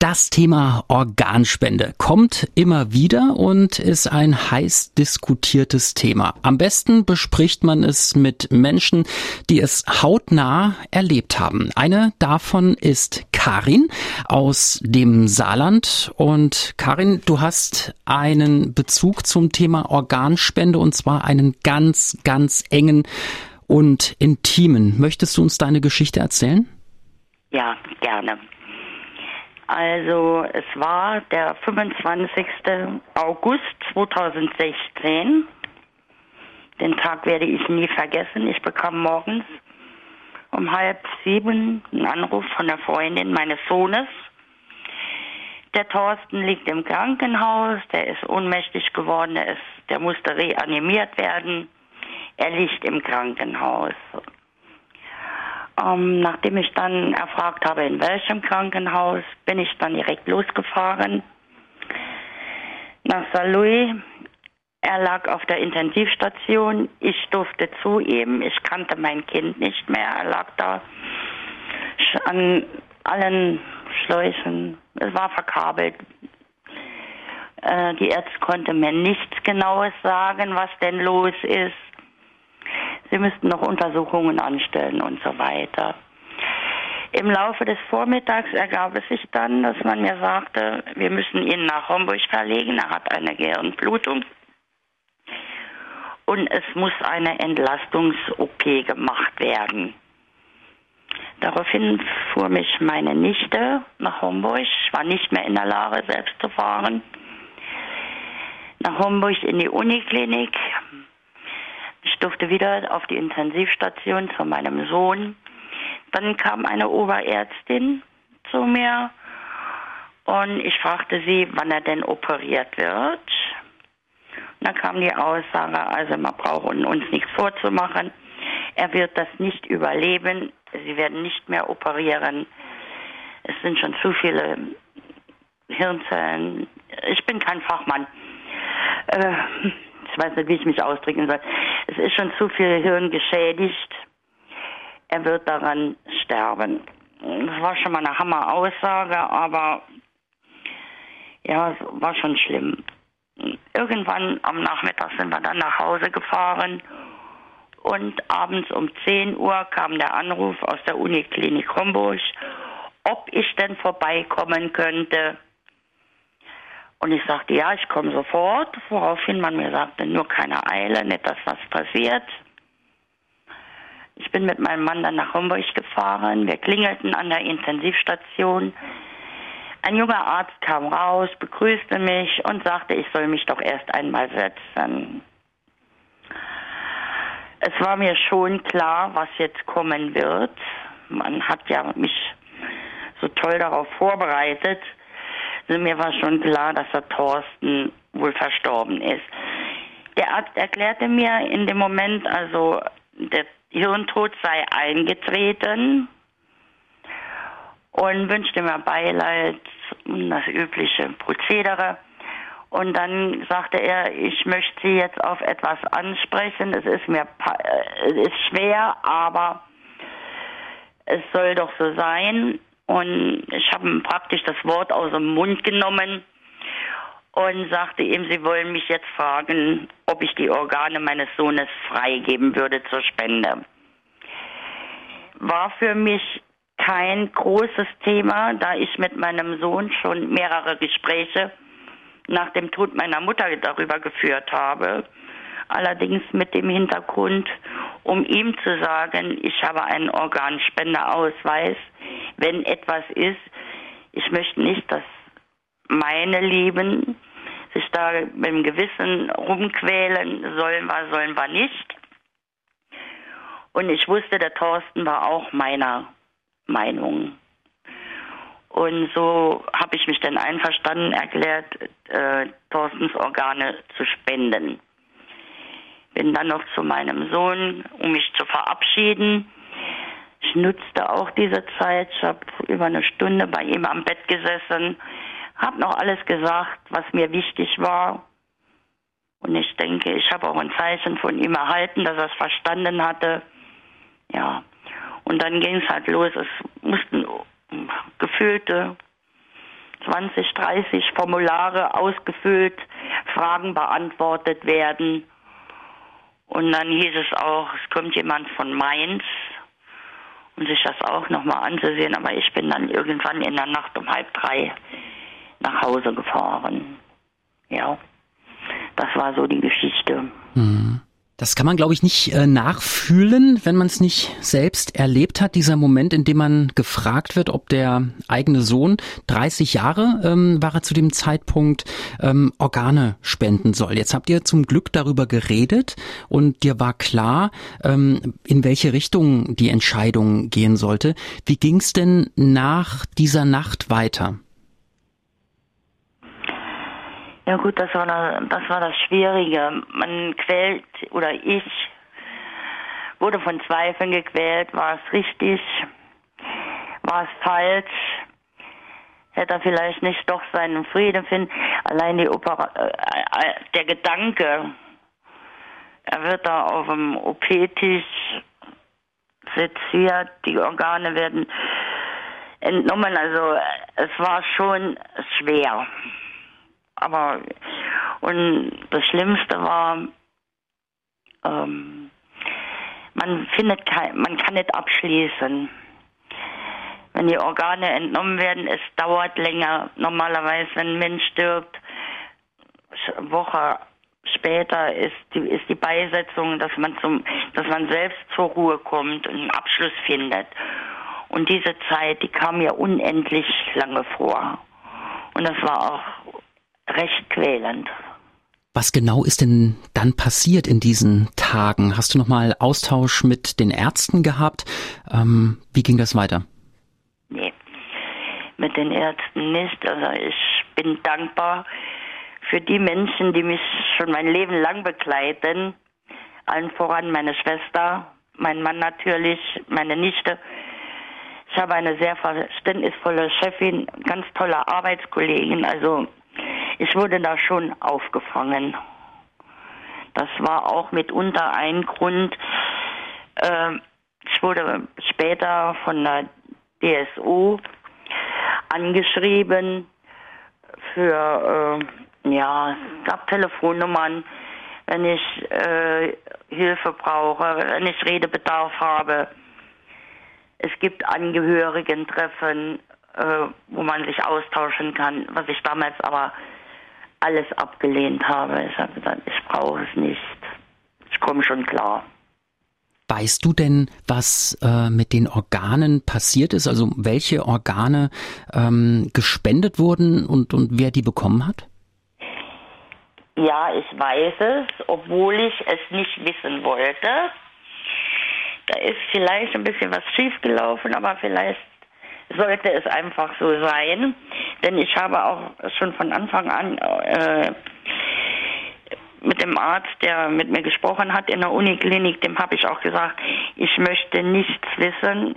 Das Thema Organspende kommt immer wieder und ist ein heiß diskutiertes Thema. Am besten bespricht man es mit Menschen, die es hautnah erlebt haben. Eine davon ist Karin aus dem Saarland. Und Karin, du hast einen Bezug zum Thema Organspende und zwar einen ganz, ganz engen und intimen. Möchtest du uns deine Geschichte erzählen? Ja, gerne. Also es war der 25. August 2016. Den Tag werde ich nie vergessen. Ich bekam morgens um halb sieben einen Anruf von der Freundin meines Sohnes. Der Thorsten liegt im Krankenhaus, der ist ohnmächtig geworden, der, ist, der musste reanimiert werden. Er liegt im Krankenhaus. Ähm, nachdem ich dann erfragt habe, in welchem Krankenhaus, bin ich dann direkt losgefahren nach St. Louis. Er lag auf der Intensivstation. Ich durfte zu ihm. Ich kannte mein Kind nicht mehr. Er lag da an allen Schläuchen. Es war verkabelt. Äh, die Ärzte konnte mir nichts Genaues sagen, was denn los ist. Sie müssten noch Untersuchungen anstellen und so weiter. Im Laufe des Vormittags ergab es sich dann, dass man mir sagte, wir müssen ihn nach Homburg verlegen. Er hat eine Gehirnblutung. Und es muss eine Entlastungs-OP gemacht werden. Daraufhin fuhr mich meine Nichte nach Homburg. Ich war nicht mehr in der Lage, selbst zu fahren. Nach Homburg in die Uniklinik. Ich durfte wieder auf die Intensivstation zu meinem Sohn. Dann kam eine Oberärztin zu mir und ich fragte sie, wann er denn operiert wird. Und dann kam die Aussage, also man braucht uns nichts vorzumachen. Er wird das nicht überleben. Sie werden nicht mehr operieren. Es sind schon zu viele Hirnzellen. Ich bin kein Fachmann. Äh, ich weiß nicht, wie ich mich ausdrücken soll. Es ist schon zu viel Hirn geschädigt. Er wird daran sterben. Das war schon mal eine Hammer-Aussage, aber ja, es war schon schlimm. Irgendwann am Nachmittag sind wir dann nach Hause gefahren und abends um 10 Uhr kam der Anruf aus der Uniklinik Homburg, ob ich denn vorbeikommen könnte und ich sagte, ja, ich komme sofort, woraufhin man mir sagte, nur keine Eile, nicht, dass was passiert. Ich bin mit meinem Mann dann nach Homburg gefahren. Wir klingelten an der Intensivstation. Ein junger Arzt kam raus, begrüßte mich und sagte, ich soll mich doch erst einmal setzen. Es war mir schon klar, was jetzt kommen wird. Man hat ja mich so toll darauf vorbereitet. Also mir war schon klar, dass der Thorsten wohl verstorben ist. Der Arzt erklärte mir in dem Moment, also der Hirntod sei eingetreten und wünschte mir Beileid und das übliche Prozedere. Und dann sagte er, ich möchte Sie jetzt auf etwas ansprechen. Es ist mir äh, es ist schwer, aber es soll doch so sein. Und ich habe ihm praktisch das Wort aus dem Mund genommen und sagte ihm, sie wollen mich jetzt fragen, ob ich die Organe meines Sohnes freigeben würde zur Spende. War für mich kein großes Thema, da ich mit meinem Sohn schon mehrere Gespräche nach dem Tod meiner Mutter darüber geführt habe. Allerdings mit dem Hintergrund, um ihm zu sagen, ich habe einen Organspendeausweis, wenn etwas ist. Ich möchte nicht, dass meine Lieben sich da mit dem Gewissen rumquälen, sollen wir, sollen wir nicht. Und ich wusste, der Thorsten war auch meiner Meinung. Und so habe ich mich dann einverstanden erklärt, äh, Thorstens Organe zu spenden. Bin dann noch zu meinem Sohn, um mich zu verabschieden. Ich nutzte auch diese Zeit. Ich habe über eine Stunde bei ihm am Bett gesessen, habe noch alles gesagt, was mir wichtig war. Und ich denke, ich habe auch ein Zeichen von ihm erhalten, dass er es verstanden hatte. Ja. Und dann ging es halt los. Es mussten gefühlte 20, 30 Formulare ausgefüllt, Fragen beantwortet werden. Und dann hieß es auch, es kommt jemand von Mainz, um sich das auch nochmal anzusehen. Aber ich bin dann irgendwann in der Nacht um halb drei nach Hause gefahren. Ja, das war so die Geschichte. Mhm. Das kann man, glaube ich, nicht äh, nachfühlen, wenn man es nicht selbst erlebt hat. Dieser Moment, in dem man gefragt wird, ob der eigene Sohn, 30 Jahre ähm, war er zu dem Zeitpunkt, ähm, Organe spenden soll. Jetzt habt ihr zum Glück darüber geredet und dir war klar, ähm, in welche Richtung die Entscheidung gehen sollte. Wie ging es denn nach dieser Nacht weiter? Ja gut, das war das, war das Schwierige. Man quält, oder ich wurde von Zweifeln gequält, war es richtig, war es falsch, hätte er vielleicht nicht doch seinen Frieden finden. Allein die Opera äh, äh, der Gedanke, er wird da auf dem OP-Tisch seziert, die Organe werden entnommen, also es war schon schwer. Aber und das Schlimmste war, ähm, man findet kein, man kann nicht abschließen. Wenn die Organe entnommen werden, es dauert länger. Normalerweise, wenn ein Mensch stirbt, Woche später ist die, ist die Beisetzung, dass man zum, dass man selbst zur Ruhe kommt und einen Abschluss findet. Und diese Zeit, die kam mir unendlich lange vor. Und das war auch recht quälend. Was genau ist denn dann passiert in diesen Tagen? Hast du noch mal Austausch mit den Ärzten gehabt? Ähm, wie ging das weiter? Nee, mit den Ärzten nicht. Also ich bin dankbar für die Menschen, die mich schon mein Leben lang begleiten. Allen voran meine Schwester, mein Mann natürlich, meine Nichte. Ich habe eine sehr verständnisvolle Chefin, ganz tolle Arbeitskollegin. Also ich wurde da schon aufgefangen. Das war auch mitunter ein Grund. Äh, ich wurde später von der DSO angeschrieben für, äh, ja, es gab Telefonnummern, wenn ich äh, Hilfe brauche, wenn ich Redebedarf habe. Es gibt Angehörigentreffen, äh, wo man sich austauschen kann, was ich damals aber alles abgelehnt habe. Ich habe gesagt, ich brauche es nicht. Ich komme schon klar. Weißt du denn, was äh, mit den Organen passiert ist? Also welche Organe ähm, gespendet wurden und, und wer die bekommen hat? Ja, ich weiß es, obwohl ich es nicht wissen wollte. Da ist vielleicht ein bisschen was schiefgelaufen, aber vielleicht sollte es einfach so sein. Denn ich habe auch schon von Anfang an äh, mit dem Arzt, der mit mir gesprochen hat in der Uniklinik, dem habe ich auch gesagt, ich möchte nichts wissen.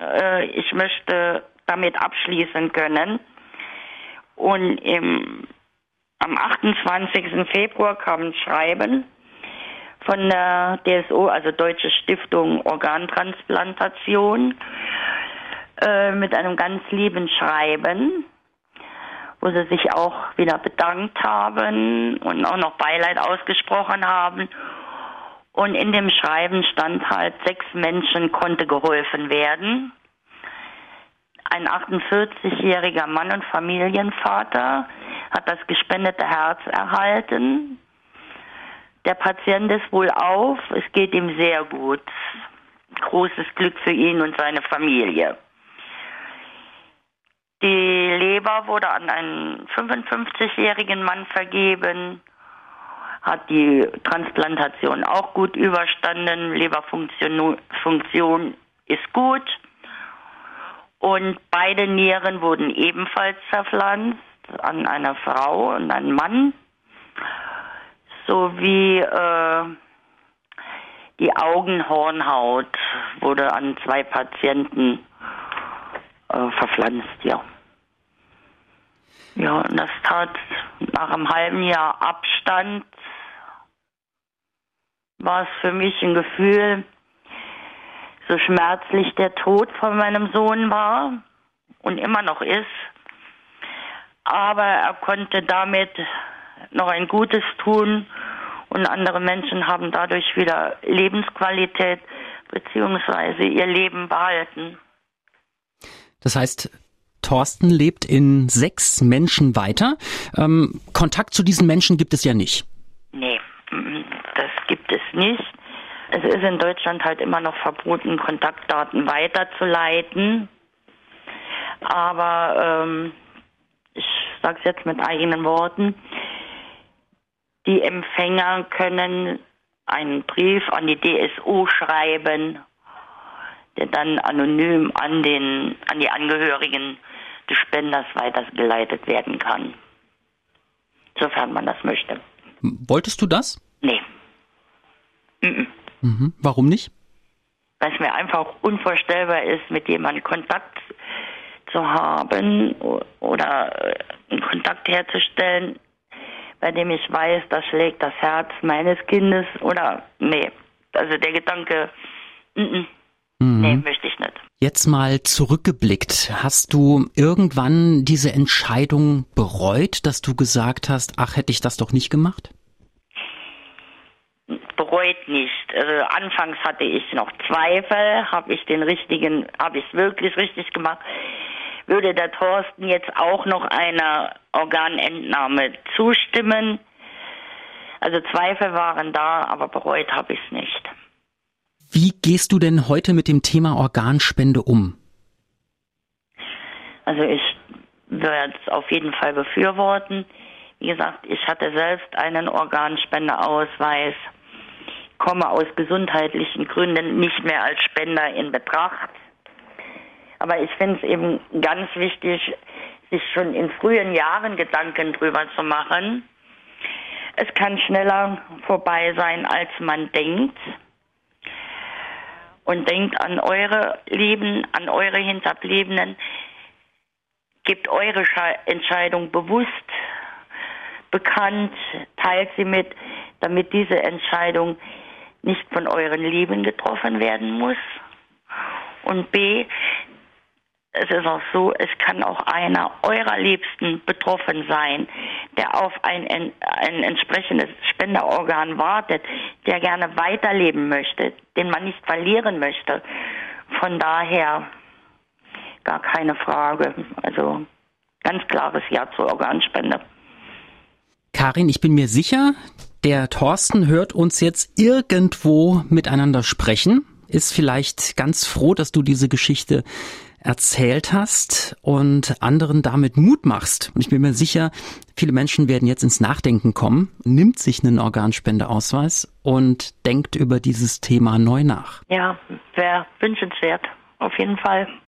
Äh, ich möchte damit abschließen können. Und im, am 28. Februar kam ein Schreiben von der DSO, also Deutsche Stiftung Organtransplantation, äh, mit einem ganz lieben Schreiben, wo sie sich auch wieder bedankt haben und auch noch Beileid ausgesprochen haben. Und in dem Schreiben stand halt, sechs Menschen konnte geholfen werden. Ein 48-jähriger Mann und Familienvater hat das gespendete Herz erhalten. Der Patient ist wohl auf, es geht ihm sehr gut. Großes Glück für ihn und seine Familie. Die Leber wurde an einen 55-jährigen Mann vergeben, hat die Transplantation auch gut überstanden, Leberfunktion Funktion ist gut und beide Nieren wurden ebenfalls zerpflanzt an eine Frau und einen Mann sowie äh, die Augenhornhaut wurde an zwei Patienten äh, verpflanzt, ja. Ja, und das tat nach einem halben Jahr Abstand, war es für mich ein Gefühl, so schmerzlich der Tod von meinem Sohn war und immer noch ist, aber er konnte damit noch ein Gutes tun und andere Menschen haben dadurch wieder Lebensqualität beziehungsweise ihr Leben behalten. Das heißt, Thorsten lebt in sechs Menschen weiter. Ähm, Kontakt zu diesen Menschen gibt es ja nicht. Nee, das gibt es nicht. Es ist in Deutschland halt immer noch verboten, Kontaktdaten weiterzuleiten. Aber ähm, ich sage es jetzt mit eigenen Worten, die Empfänger können einen Brief an die DSO schreiben, der dann anonym an, den, an die Angehörigen des Spenders weitergeleitet werden kann. Sofern man das möchte. Wolltest du das? Nee. Mhm. Mhm. Warum nicht? Weil es mir einfach unvorstellbar ist, mit jemandem Kontakt zu haben oder äh, einen Kontakt herzustellen, bei dem ich weiß, da schlägt das Herz meines Kindes oder nee. Also der Gedanke, n -n, mhm. nee, möchte ich nicht. Jetzt mal zurückgeblickt, hast du irgendwann diese Entscheidung bereut, dass du gesagt hast, ach, hätte ich das doch nicht gemacht? Bereut nicht. Also anfangs hatte ich noch Zweifel, habe ich den richtigen, habe ich es wirklich richtig gemacht würde der Thorsten jetzt auch noch einer Organentnahme zustimmen. Also Zweifel waren da, aber bereut habe ich es nicht. Wie gehst du denn heute mit dem Thema Organspende um? Also ich würde es auf jeden Fall befürworten. Wie gesagt, ich hatte selbst einen Organspendeausweis, komme aus gesundheitlichen Gründen nicht mehr als Spender in Betracht. Aber ich finde es eben ganz wichtig, sich schon in frühen Jahren Gedanken drüber zu machen. Es kann schneller vorbei sein, als man denkt. Und denkt an eure Leben, an eure Hinterbliebenen. Gebt eure Entscheidung bewusst bekannt, teilt sie mit, damit diese Entscheidung nicht von euren Lieben getroffen werden muss. Und B, es ist auch so, es kann auch einer eurer Liebsten betroffen sein, der auf ein, ein entsprechendes Spenderorgan wartet, der gerne weiterleben möchte, den man nicht verlieren möchte. Von daher gar keine Frage. Also ganz klares Ja zur Organspende. Karin, ich bin mir sicher, der Thorsten hört uns jetzt irgendwo miteinander sprechen, ist vielleicht ganz froh, dass du diese Geschichte erzählt hast und anderen damit Mut machst. Und ich bin mir sicher, viele Menschen werden jetzt ins Nachdenken kommen, nimmt sich einen Organspendeausweis und denkt über dieses Thema neu nach. Ja, wäre wünschenswert, auf jeden Fall.